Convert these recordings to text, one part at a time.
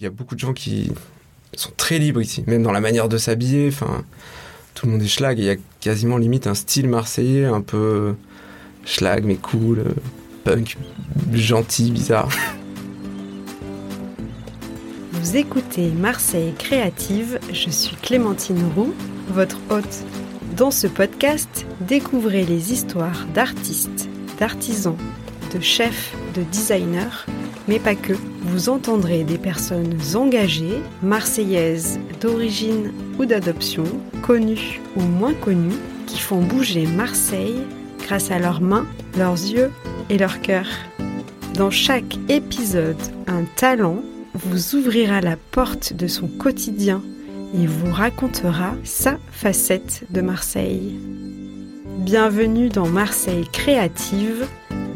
Il y a beaucoup de gens qui sont très libres ici, même dans la manière de s'habiller. Enfin, tout le monde est schlag. Il y a quasiment limite un style marseillais un peu schlag mais cool, punk, gentil, bizarre. Vous écoutez Marseille Créative, je suis Clémentine Roux, votre hôte. Dans ce podcast, découvrez les histoires d'artistes, d'artisans, de chefs, de designers, mais pas que. Vous entendrez des personnes engagées, marseillaises d'origine ou d'adoption, connues ou moins connues, qui font bouger Marseille grâce à leurs mains, leurs yeux et leur cœur. Dans chaque épisode, un talent vous ouvrira la porte de son quotidien et vous racontera sa facette de Marseille. Bienvenue dans Marseille Créative,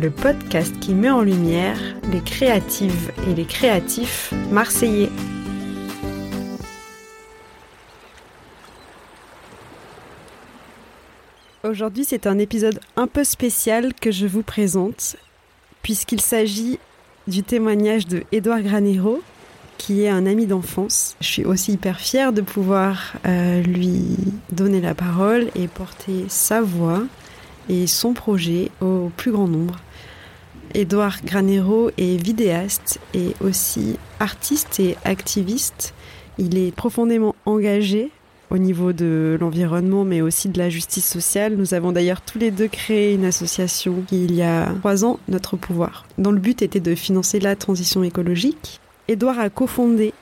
le podcast qui met en lumière les créatives et les créatifs marseillais. Aujourd'hui, c'est un épisode un peu spécial que je vous présente, puisqu'il s'agit du témoignage de Édouard Granero, qui est un ami d'enfance. Je suis aussi hyper fière de pouvoir euh, lui donner la parole et porter sa voix et son projet au plus grand nombre. Édouard Granero est vidéaste et aussi artiste et activiste. Il est profondément engagé au niveau de l'environnement, mais aussi de la justice sociale. Nous avons d'ailleurs tous les deux créé une association il y a trois ans, Notre Pouvoir, dont le but était de financer la transition écologique. Édouard a cofondé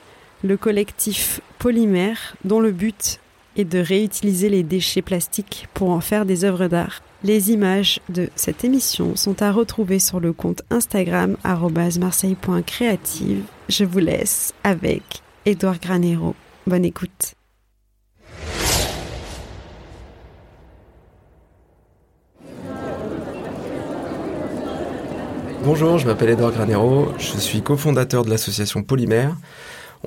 le collectif Polymère, dont le but est de réutiliser les déchets plastiques pour en faire des œuvres d'art. Les images de cette émission sont à retrouver sur le compte Instagram marseille.creative. Je vous laisse avec Édouard Granero. Bonne écoute. Bonjour, je m'appelle Edouard Granero, je suis cofondateur de l'association Polymère.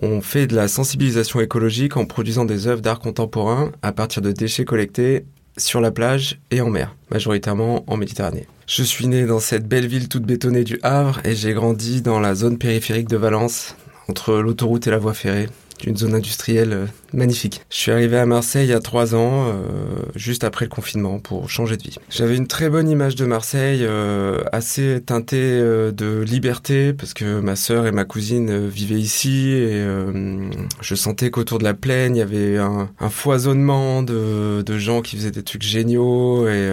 On fait de la sensibilisation écologique en produisant des œuvres d'art contemporain à partir de déchets collectés sur la plage et en mer, majoritairement en Méditerranée. Je suis né dans cette belle ville toute bétonnée du Havre et j'ai grandi dans la zone périphérique de Valence, entre l'autoroute et la voie ferrée une zone industrielle euh, magnifique. Je suis arrivé à Marseille il y a trois ans, euh, juste après le confinement, pour changer de vie. J'avais une très bonne image de Marseille, euh, assez teintée de liberté, parce que ma sœur et ma cousine vivaient ici, et je sentais qu'autour de la plaine, il y avait un, foisonnement de, de, gens qui faisaient des trucs géniaux, et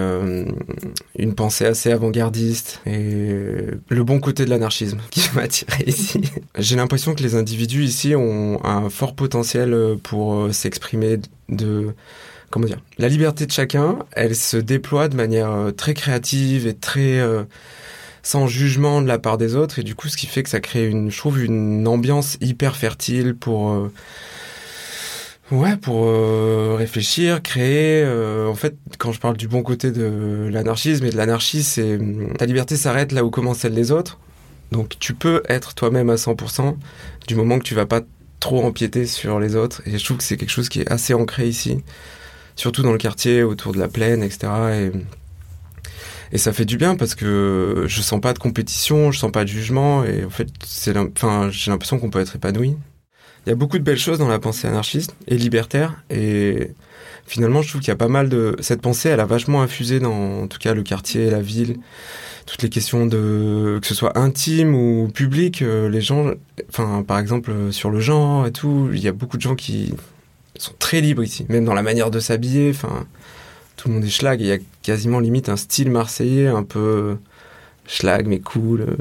une pensée assez avant-gardiste, et le bon côté de l'anarchisme qui m'a attiré ici. J'ai l'impression que les individus ici ont un fort potentiel euh, euh, s'exprimer de comment dire la liberté de chacun. Elle se déploie de manière euh, très créative et très sans jugement de la part des autres. Et du coup ce qui fait que ça crée une je trouve une ambiance hyper fertile pour ouais pour réfléchir créer. En fait quand je parle du bon côté de l'anarchisme et de l'anarchie c'est ta liberté s'arrête là où commence celle des autres. Donc tu peux être toi-même à 100% du moment que tu vas pas trop empiéter sur les autres. Et je trouve que c'est quelque chose qui est assez ancré ici, surtout dans le quartier, autour de la plaine, etc. Et, et ça fait du bien parce que je sens pas de compétition, je sens pas de jugement, et en fait, c'est, enfin, j'ai l'impression qu'on peut être épanoui. Il y a beaucoup de belles choses dans la pensée anarchiste et libertaire, et finalement, je trouve qu'il y a pas mal de cette pensée, elle a vachement infusé dans, en tout cas, le quartier, la ville toutes les questions de que ce soit intime ou public, euh, les gens, enfin par exemple euh, sur le genre et tout, il y a beaucoup de gens qui sont très libres ici, même dans la manière de s'habiller. Enfin, tout le monde est schlag. Il y a quasiment limite un style marseillais un peu schlag mais cool, euh,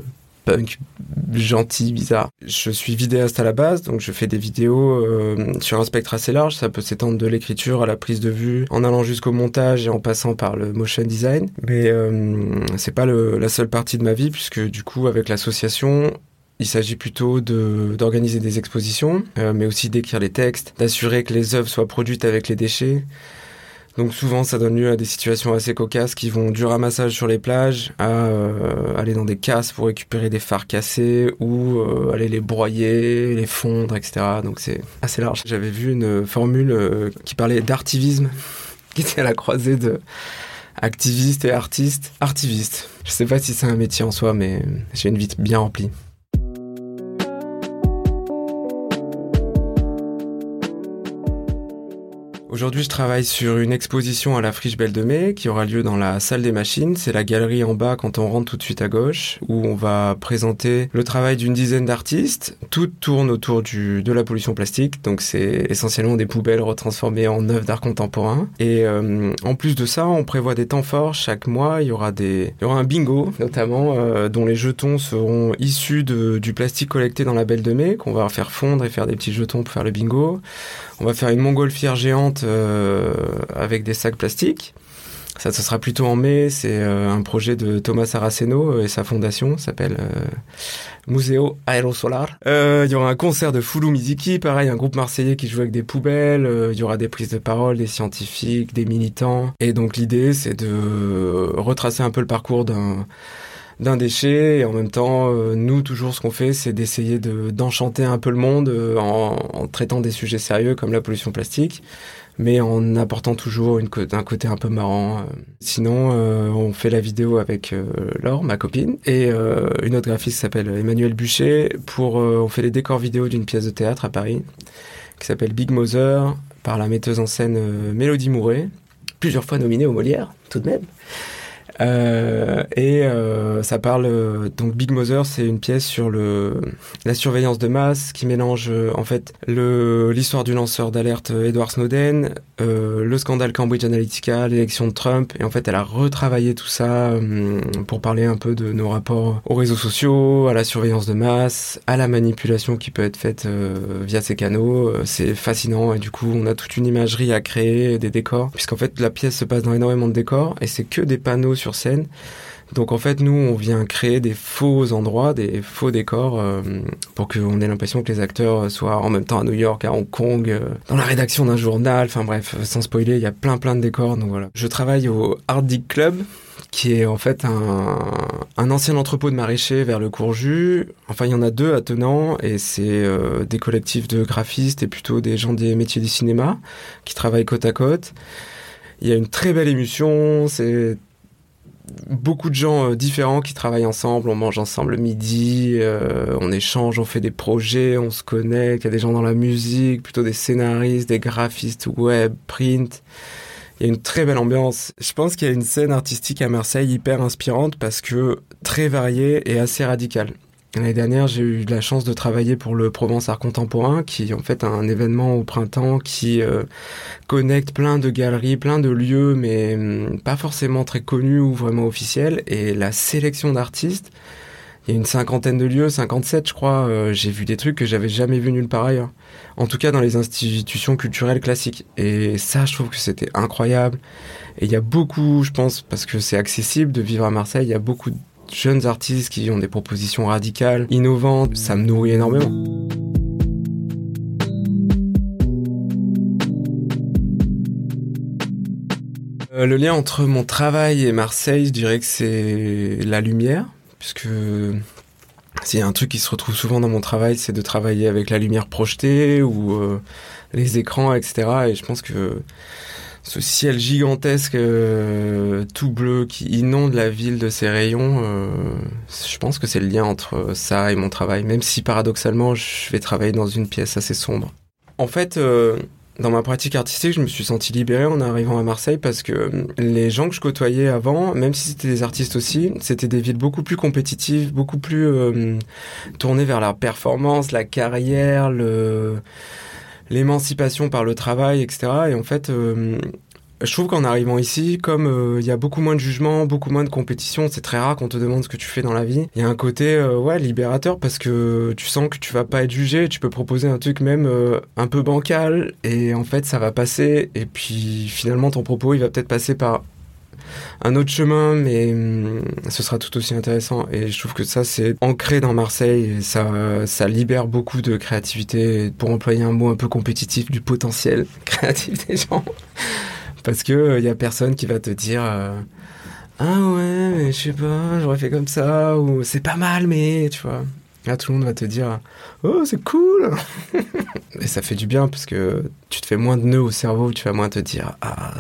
gentil, bizarre. Je suis vidéaste à la base, donc je fais des vidéos euh, sur un spectre assez large. Ça peut s'étendre de l'écriture à la prise de vue, en allant jusqu'au montage et en passant par le motion design. Mais euh, c'est pas la seule partie de ma vie, puisque du coup, avec l'association, il s'agit plutôt d'organiser des expositions, euh, mais aussi d'écrire les textes, d'assurer que les œuvres soient produites avec les déchets, donc souvent, ça donne lieu à des situations assez cocasses qui vont du ramassage sur les plages à euh, aller dans des casses pour récupérer des phares cassés ou euh, aller les broyer, les fondre, etc. Donc c'est assez large. J'avais vu une formule euh, qui parlait d'artivisme, qui était à la croisée de activiste et artiste. Artiviste. Je sais pas si c'est un métier en soi, mais j'ai une vie bien remplie. Aujourd'hui, je travaille sur une exposition à la Friche Belle de Mai qui aura lieu dans la salle des machines. C'est la galerie en bas quand on rentre tout de suite à gauche où on va présenter le travail d'une dizaine d'artistes. Tout tourne autour de la pollution plastique. Donc c'est essentiellement des poubelles retransformées en œuvres d'art contemporain. Et euh, en plus de ça, on prévoit des temps forts. Chaque mois, il y aura des, il y aura un bingo notamment euh, dont les jetons seront issus du plastique collecté dans la Belle de Mai qu'on va faire fondre et faire des petits jetons pour faire le bingo. On va faire une montgolfière géante avec des sacs plastiques. Ça, ce sera plutôt en mai. C'est euh, un projet de Thomas Saraceno euh, et sa fondation s'appelle Museo Aerosolar. Il y aura un concert de Foulou Miziki, pareil, un groupe marseillais qui joue avec des poubelles. Il y aura des prises de parole, des scientifiques, des militants. Et donc l'idée, c'est de retracer un peu le parcours d'un déchet et en même temps euh, nous toujours ce qu'on fait c'est d'essayer de d'enchanter un peu le monde euh, en, traitant des sujets sérieux comme la pollution plastique mais en apportant toujours une un côté un peu marrant. Euh. Sinon, on fait la vidéo avec Laure, ma copine, et une autre graphiste s'appelle Emmanuel Bûcher. Pour, on fait les décors vidéo d'une pièce de théâtre à Paris qui s'appelle Big Mother par la metteuse en scène Mélodie Mouret, plusieurs fois nominée au Molière, tout de même. Euh, et euh, ça parle euh, donc Big Mother, c'est une pièce sur le la surveillance de masse qui mélange en fait le l'histoire du lanceur d'alerte Edward Snowden, le scandale Cambridge Analytica, l'élection de Trump, et en fait elle a retravaillé tout ça pour parler un peu de nos rapports aux réseaux sociaux, à la surveillance de masse, à la manipulation qui peut être faite via ces canaux. C'est fascinant et du coup on a toute une imagerie à créer, des décors, puisqu'en fait la pièce se passe dans énormément de décors et c'est que des panneaux sur scène. Donc en fait, nous, on vient créer des faux endroits, des faux décors, euh, pour qu'on ait l'impression que les acteurs soient en même temps à New York, à Hong Kong, euh, dans la rédaction d'un journal. Enfin bref, sans spoiler, il y a plein plein de décors. Donc voilà. Je travaille au Art Club, qui est en fait un, ancien entrepôt de maraîchers vers le Courju. Enfin, il y en a deux à Tenant, et c'est euh, des collectifs de graphistes et plutôt des gens des métiers du cinéma qui travaillent côte à côte. Il y a une très belle émission, c'est beaucoup de gens euh, différents qui travaillent ensemble, on mange ensemble le midi, euh, on échange, on fait des projets, on se connecte, il y a des gens dans la musique, plutôt des scénaristes, des graphistes web, print. Il y a une très belle ambiance. Je pense qu'il y a une scène artistique à Marseille hyper inspirante parce que très variée et assez radicale. L'année dernière, j'ai eu la chance de travailler pour le Provence Art Contemporain, qui est en fait un événement au printemps qui euh, connecte plein de galeries, plein de lieux, mais hum, pas forcément très connus ou vraiment officiels. Et la sélection d'artistes, il y a une cinquantaine de lieux, 57 je crois. Euh, j'ai vu des trucs que j'avais jamais vu nulle part ailleurs. En tout cas dans les institutions culturelles classiques. Et ça, je trouve que c'était incroyable. Et il y a beaucoup, je pense, parce que c'est accessible de vivre à Marseille, il y a beaucoup jeunes artistes qui ont des propositions radicales, innovantes, ça me nourrit énormément. Euh, le lien entre mon travail et Marseille, je dirais que c'est la lumière, puisque c'est un truc qui se retrouve souvent dans mon travail, c'est de travailler avec la lumière projetée ou euh, les écrans, etc. Et je pense que ce ciel gigantesque euh, tout bleu qui inonde la ville de ses rayons, euh, je pense que c'est le lien entre ça et mon travail, même si paradoxalement je vais travailler dans une pièce assez sombre. En fait, euh, dans ma pratique artistique, je me suis senti libéré en arrivant à Marseille parce que les gens que je côtoyais avant, même si c'était des artistes aussi, c'était des villes beaucoup plus compétitives, beaucoup plus tournées vers la performance, la carrière, le l'émancipation par le travail, etc. Et en fait, euh, je trouve qu'en arrivant ici, comme euh, il y a beaucoup moins de jugement, beaucoup moins de compétition, c'est très rare qu'on te demande ce que tu fais dans la vie. Il y a un côté euh, libérateur parce que tu sens que tu vas pas être jugé, tu peux proposer un truc même un peu bancal et en fait ça va passer et puis finalement ton propos il va peut-être passer par un autre chemin, mais hum, ce sera tout aussi intéressant. Et je trouve que ça, c'est ancré dans Marseille. Et ça, ça libère beaucoup de créativité, pour employer un mot un peu compétitif, du potentiel créatif des gens. Parce que il euh, y a personne qui va te dire. Euh, ah ouais, mais je sais pas, j'aurais fait comme ça, ou c'est pas mal, mais tu vois. Là, tout le monde va te dire Oh, c'est cool Et ça fait du bien parce que tu te fais moins de nœuds au cerveau, tu vas moins te dire Ah,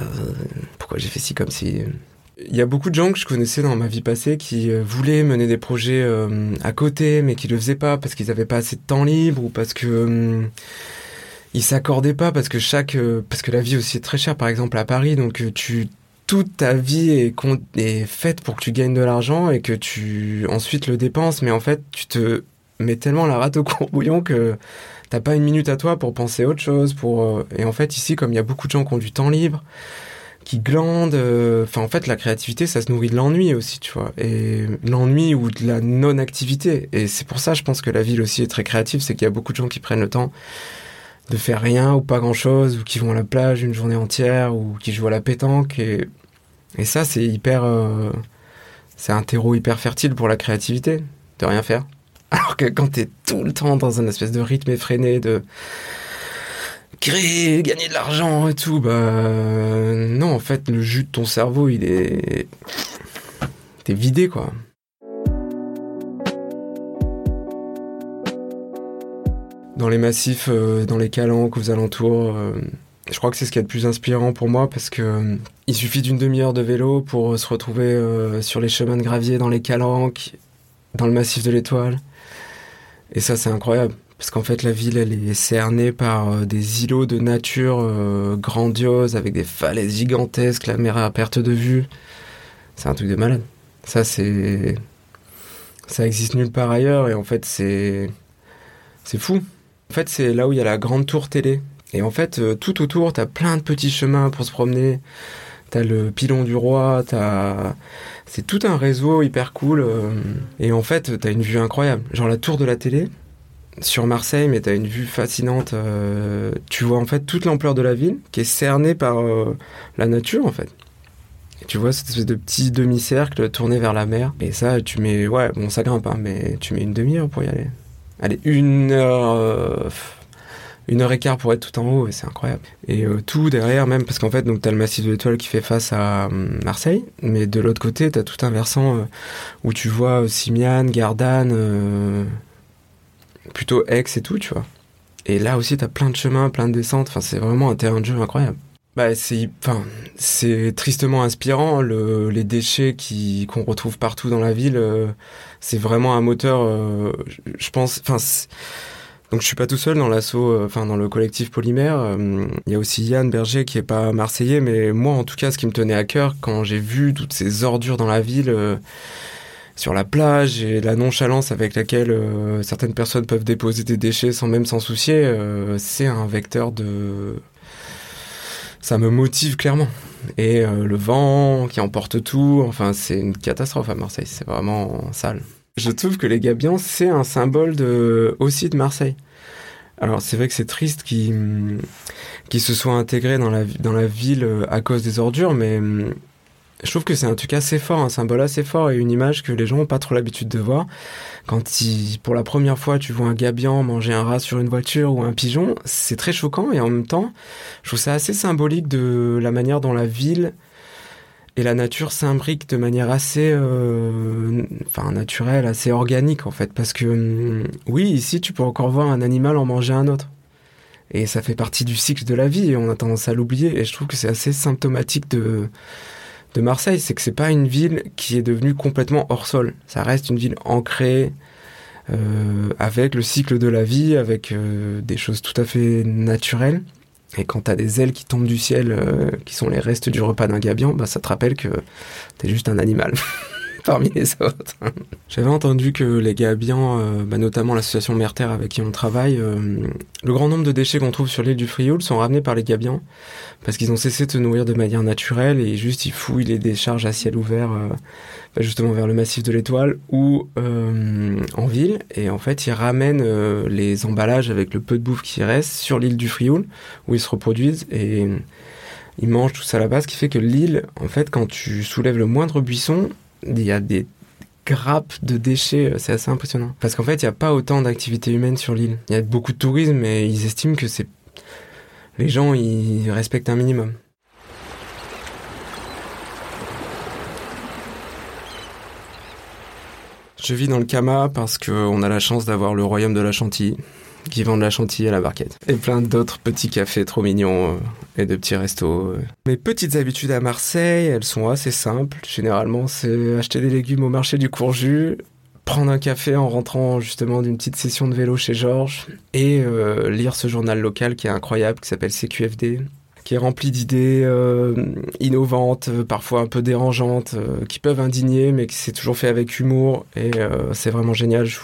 pourquoi j'ai fait ci comme si. Il y a beaucoup de gens que je connaissais dans ma vie passée qui euh, voulaient mener des projets euh, à côté, mais qui le faisaient pas parce qu'ils n'avaient pas assez de temps libre ou parce que. Euh, ils s'accordaient pas parce que chaque parce que la vie aussi est très chère par exemple à Paris donc tu toute ta vie est, faite pour que tu gagnes de l'argent et que tu ensuite le dépenses mais en fait tu te mets tellement la rate au courbouillon que t'as pas une minute à toi pour penser autre chose pour et en fait ici comme il y a beaucoup de gens qui ont du temps libre qui glandent. Euh, enfin, en fait, la créativité, ça se nourrit de l'ennui aussi, tu vois. Et l'ennui ou de la non-activité. Et c'est pour ça, je pense que la ville aussi est très créative, c'est qu'il y a beaucoup de gens qui prennent le temps de faire rien ou pas grand-chose, ou qui vont à la plage une journée entière, ou qui jouent à la pétanque. Et, et ça, c'est hyper... Euh, c'est un terreau hyper fertile pour la créativité, de rien faire. Alors que quand t'es tout le temps dans un espèce de rythme effréné, de créer, gagner de l'argent et tout, bah non, en fait, le jus de ton cerveau, il est. T'es vidé, quoi. Dans les massifs, euh, dans les calanques, aux alentours, euh, je crois que c'est ce qui est le plus inspirant pour moi parce que euh, il suffit d'une demi-heure de vélo pour se retrouver sur les chemins de gravier, dans les calanques, dans le massif de l'Étoile. Et ça, c'est incroyable. Parce qu'en fait, la ville, elle est cernée par euh, des îlots de nature euh, grandioses, avec des falaises gigantesques, la mer à perte de vue. C'est un truc de malade. Ça, c'est. Ça existe nulle part ailleurs, et en fait, c'est. C'est fou. En fait, c'est là où il y a la grande tour télé. Et en fait, euh, tout autour, t'as plein de petits chemins pour se promener. T'as le pilon du roi, t'as. C'est tout un réseau hyper cool. Et en fait, t'as une vue incroyable. Genre la tour de la télé, sur Marseille, mais tu as une vue fascinante. Euh, tu vois en fait toute l'ampleur de la ville qui est cernée par euh, la nature en fait. Et tu vois cette espèce de petit demi-cercle tourné vers la mer. Et ça, tu mets, ouais, bon, ça grimpe, hein, mais tu mets une demi-heure pour y aller. Allez, une heure, euh, une heure et quart pour être tout en haut, et c'est incroyable. Et tout derrière, même parce qu'en fait, donc t'as le massif de l'Étoile qui fait face à Marseille, mais de l'autre côté, t'as tout un versant où tu vois Simiane, Gardanne plutôt Aix et tout, tu vois. Et là aussi, t'as plein de chemins, plein de descentes. Enfin, c'est vraiment un terrain de jeu incroyable. Bah, c'est, enfin, c'est tristement inspirant. Le, les déchets qui qu'on retrouve partout dans la ville, euh, c'est vraiment un moteur. Euh, je pense. Enfin, donc je suis pas tout seul dans l'assaut, euh, enfin dans le collectif Polymère. Il y a aussi Yann Berger qui est pas marseillais, mais moi en tout cas, ce qui me tenait à cœur quand j'ai vu toutes ces ordures dans la ville sur la plage et la nonchalance avec laquelle euh, certaines personnes peuvent déposer des déchets sans même s'en soucier, euh, c'est un vecteur de... Ça me motive clairement. Et euh, le vent qui emporte tout, enfin c'est une catastrophe à Marseille, c'est vraiment sale. Je trouve que les gabions, c'est un symbole aussi de Marseille. Alors c'est vrai que c'est triste qu'ils qu se soient intégrés dans la, ville à cause des ordures, mais je trouve que c'est un truc assez fort, un symbole assez fort et une image que les gens n'ont pas trop l'habitude de voir. Quand pour la première fois tu vois un gabian manger un rat sur une voiture ou un pigeon, c'est très choquant et en même temps, je trouve ça assez symbolique de la manière dont la ville et la nature s'imbriquent de manière assez, euh, naturelle, assez organique en fait. Parce que hum, oui, ici tu peux encore voir un animal en manger un autre. Et ça fait partie du cycle de la vie on a tendance à l'oublier. Et je trouve que c'est assez symptomatique de de Marseille, c'est que c'est pas une ville qui est devenue complètement hors sol. Ça reste une ville ancrée euh, avec le cycle de la vie, avec euh, des choses tout à fait naturelles. Et quand t'as des ailes qui tombent du ciel, euh, qui sont les restes du repas d'un gabian, bah ça te rappelle que t'es juste un animal. parmi les autres. J'avais entendu que les gabians, euh, bah, notamment l'association Merterre avec qui on travaille, euh, le grand nombre de déchets qu'on trouve sur l'île du Frioul sont ramenés par les gabians parce qu'ils ont cessé de se nourrir de manière naturelle et juste ils fouillent les décharges à ciel ouvert euh, bah, justement vers le massif de l'Étoile ou en ville et en fait ils ramènent les emballages avec le peu de bouffe qui reste sur l'île du Frioul où ils se reproduisent et ils mangent tout ça là-bas, ce qui fait que l'île, en fait, quand tu soulèves le moindre buisson, il y a des grappes de déchets, euh, c'est assez impressionnant. Parce qu'en fait, il n'y a pas autant d'activités humaines sur l'île. Il y a beaucoup de tourisme, mais ils estiment que c'est les gens, ils respectent un minimum. Je vis dans le Kama parce qu'on a la chance d'avoir le royaume de la Chantilly qui vendent la chantilly à la barquette. Et plein d'autres petits cafés trop mignons euh, et de petits restos. Euh. Mes petites habitudes à Marseille, elles sont assez simples. Généralement, c'est acheter des légumes au marché du Courju, prendre un café en rentrant justement d'une petite session de vélo chez Georges et euh, lire ce journal local qui est incroyable, qui s'appelle CQFD, qui est rempli d'idées euh, innovantes, parfois un peu dérangeantes, euh, qui peuvent indigner, mais qui s'est toujours fait avec humour. Et c'est vraiment génial. Je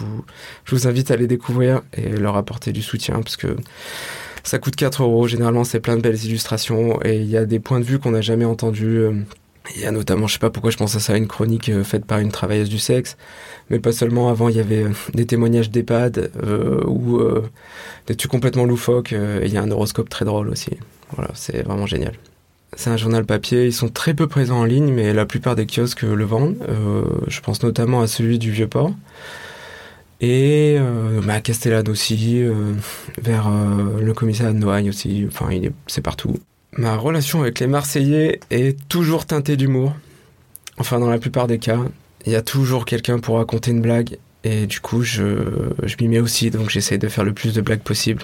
vous, invite à les découvrir et leur apporter du soutien parce que ça coûte 4 euros. Généralement, c'est plein de belles illustrations et il y a des points de vue qu'on n'a jamais entendus. Il y a notamment, je sais pas pourquoi je pense à ça, une chronique euh, faite par une travailleuse du sexe, mais pas seulement. Avant, il y avait euh, des témoignages d'EHPAD euh, ou euh, des trucs complètement loufoques. et il y a un horoscope très drôle aussi. Voilà, c'est vraiment génial. C'est un journal papier. Ils sont très peu présents en ligne, mais la plupart des kiosques le vendent. je pense notamment à celui du Vieux-Port. Et bah, à Castellane aussi, vers le commissariat de Noailles aussi. Enfin, c'est partout. Ma relation avec les Marseillais est toujours teintée d'humour. Enfin, dans la plupart des cas, il y a toujours quelqu'un pour raconter une blague. Et du coup, je, je m'y mets aussi, donc j'essaie de faire le plus de blagues possible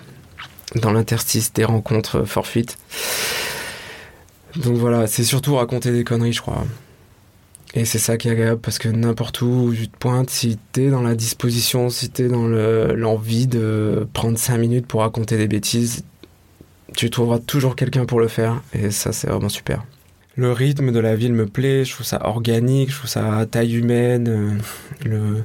dans l'interstice des rencontres forfaites. Donc voilà, c'est surtout raconter des conneries, je crois. Et c'est ça qui est agréable parce que n'importe où tu te pointes, si t'es dans la disposition, si t'es dans l'envie de prendre 5 minutes pour raconter des bêtises, tu trouveras toujours quelqu'un pour le faire et ça c'est vraiment super. Le rythme de la ville me plaît, je trouve ça organique, je trouve ça à taille humaine, euh, le,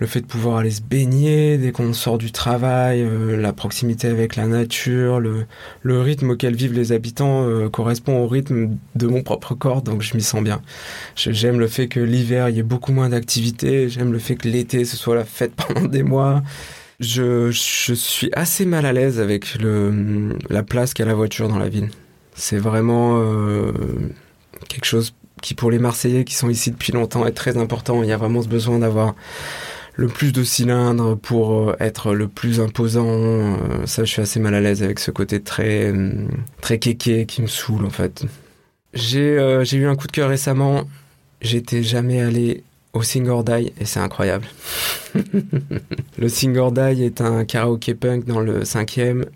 le fait de pouvoir aller se baigner dès qu'on sort du travail, euh, la proximité avec la nature, le, le rythme auquel vivent les habitants euh, correspond au rythme de mon propre corps, donc je m'y sens bien. J'aime le fait que l'hiver il y ait beaucoup moins d'activités, j'aime le fait que l'été ce soit la fête pendant des mois, je, je suis assez mal à l'aise avec le, la place qu'a la voiture dans la ville. C'est vraiment euh, quelque chose qui, pour les Marseillais qui sont ici depuis longtemps, est très important. Il y a vraiment ce besoin d'avoir le plus de cylindres pour euh, être le plus imposant. Euh, ça, je suis assez mal à l'aise avec ce côté très, très kéké qui me saoule, en fait. J'ai euh, eu un coup de cœur récemment. J'étais jamais allé au Sing et c'est incroyable. le Sing est un karaoké punk dans le cinquième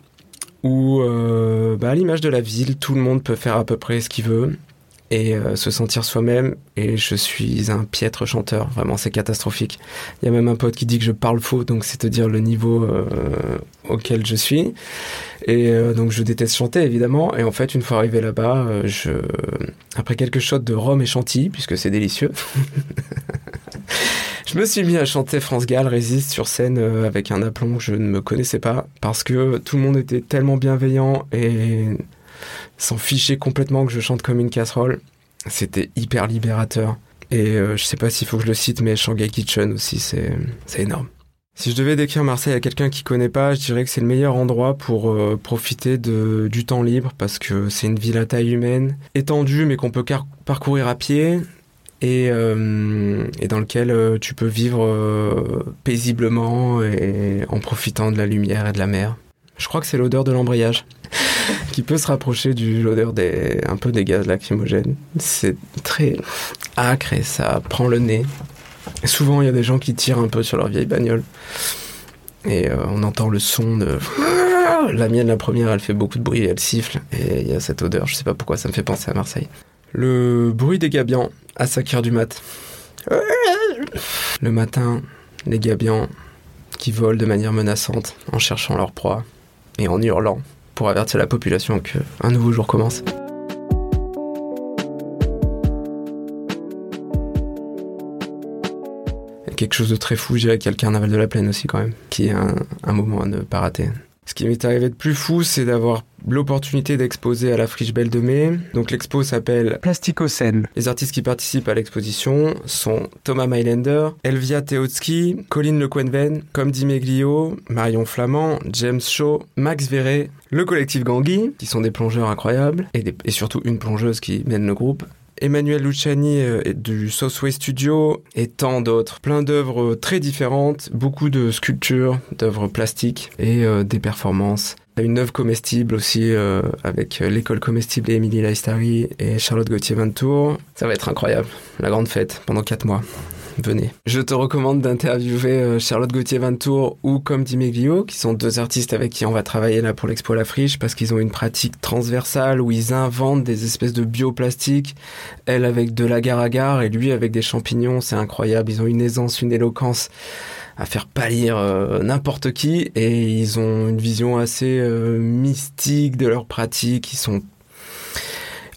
où, euh, bah, à l'image de la ville, tout le monde peut faire à peu près ce qu'il veut et euh, se sentir soi-même. Et je suis un piètre chanteur, vraiment c'est catastrophique. Il y a même un pote qui dit que je parle faux, donc c'est te dire le niveau euh, auquel je suis. Et euh, donc je déteste chanter évidemment. Et en fait, une fois arrivé là-bas, je, après quelques shots de rhum et chantilly, puisque c'est délicieux. je me suis mis à chanter France Gall résiste sur scène avec un aplomb que je ne me connaissais pas parce que tout le monde était tellement bienveillant et s'en fichait complètement que je chante comme une casserole. C'était hyper libérateur. Et euh, je sais pas s'il faut que je le cite, mais Shanghai Kitchen aussi, c'est énorme. Si je devais décrire Marseille à quelqu'un qui connaît pas, je dirais que c'est le meilleur endroit pour euh, profiter de, du temps libre parce que c'est une ville à taille humaine, étendue mais qu'on peut parcourir à pied et, euh, et dans lequel euh, tu peux vivre paisiblement et en profitant de la lumière et de la mer. Je crois que c'est l'odeur de l'embrayage qui peut se rapprocher de l'odeur des un peu des gaz lacrymogènes. C'est très acre et ça prend le nez. Et souvent, il y a des gens qui tirent un peu sur leur vieille bagnole. Et euh, on entend le son de... La mienne, la première, elle fait beaucoup de bruit, elle siffle. Et il y a cette odeur, je sais pas pourquoi, ça me fait penser à Marseille. Le bruit des gabians à 5 heures du mat. Le matin, les gabians qui volent de manière menaçante en cherchant leur proie et en hurlant pour avertir la population qu'un nouveau jour commence. quelque chose de très fou, je dirais qu'il y le carnaval de la plaine aussi quand même, qui est un, un moment à ne pas rater. Ce qui m'est arrivé de plus fou, c'est d'avoir l'opportunité d'exposer à la Friche Belle de Mai. Donc l'expo s'appelle Plasticocène. Les artistes qui participent à l'exposition sont Thomas Mailander, Elvia Teotsky, Colline Lequenven, Comme dit Meglio, Marion Flamand, James Shaw, Max Verret, le collectif Gangui, qui sont des plongeurs incroyables, et, des, et surtout une plongeuse qui mène le groupe, Emmanuel Luciani euh, du Southway Studio et tant d'autres. Plein d'œuvres très différentes, beaucoup de sculptures, d'œuvres plastiques et euh, des performances. Une œuvre comestible aussi euh, avec l'école comestible Émilie Laistari et Charlotte Gauthier-Ventour. Ça va être incroyable. La grande fête pendant quatre mois. Venez. Je te recommande d'interviewer euh, Charlotte Gauthier-Vantour ou comme Dimeglio, qui sont deux artistes avec qui on va travailler là pour l'Expo La Friche, parce qu'ils ont une pratique transversale où ils inventent des espèces de bioplastiques, elle avec de l'agar-agar et lui avec des champignons, c'est incroyable, ils ont une aisance, une éloquence à faire pâlir euh, n'importe qui et ils ont une vision assez euh, mystique de leur pratique, ils sont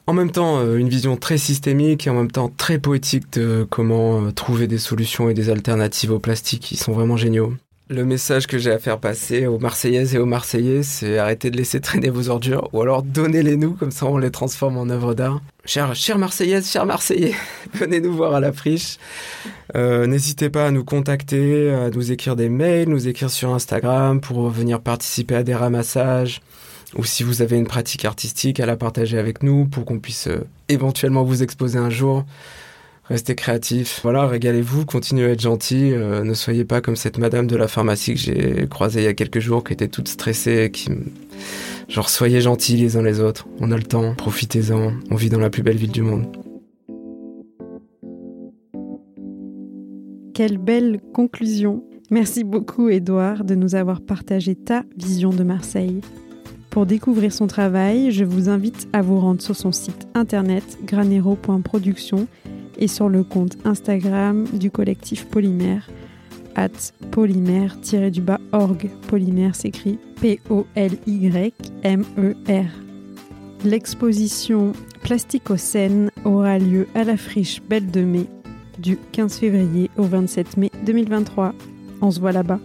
en même temps euh, une vision très systémique et en même temps très poétique de comment trouver des solutions et des alternatives au plastique. Ils sont vraiment géniaux. Le message que j'ai à faire passer aux Marseillaises et aux Marseillais, c'est arrêter de laisser traîner vos ordures ou alors donnez-les nous, comme ça on les transforme en œuvres d'art. Chères Marseillaises, chers Marseillais, venez nous voir à la friche. Euh, n'hésitez pas à nous contacter, à nous écrire des mails, nous écrire sur Instagram pour venir participer à des ramassages. Ou si vous avez une pratique artistique, à la partager avec nous pour qu'on puisse euh, éventuellement vous exposer un jour. Restez créatifs. Voilà, régalez-vous, continuez à être gentil. Euh, ne soyez pas comme cette madame de la pharmacie que j'ai croisée il y a quelques jours, qui était toute stressée, qui genre soyez gentils les uns les autres. On a le temps, profitez-en. On vit dans la plus belle ville du monde. Quelle belle conclusion. Merci beaucoup Edouard de nous avoir partagé ta vision de Marseille. Pour découvrir son travail, je vous invite à vous rendre sur son site internet granero.production et sur le compte Instagram du collectif Polymère at polymère-org. Polymère s'écrit P-O-L-Y-M-E-R. L'exposition Plasticocène aura lieu à la friche Belle de Mai du 15 février au 27 mai 2023. On se voit là-bas.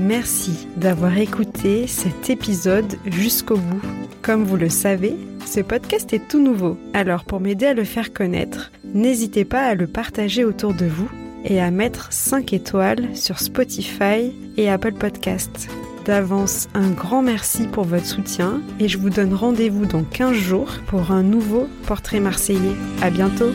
Merci d'avoir écouté cet épisode jusqu'au bout. Comme vous le savez, ce podcast est tout nouveau, alors pour m'aider à le faire connaître, n'hésitez pas à le partager autour de vous et à mettre 5 étoiles sur Spotify et Apple Podcasts. D'avance, un grand merci pour votre soutien et je vous donne rendez-vous dans 15 jours pour un nouveau portrait marseillais. À bientôt!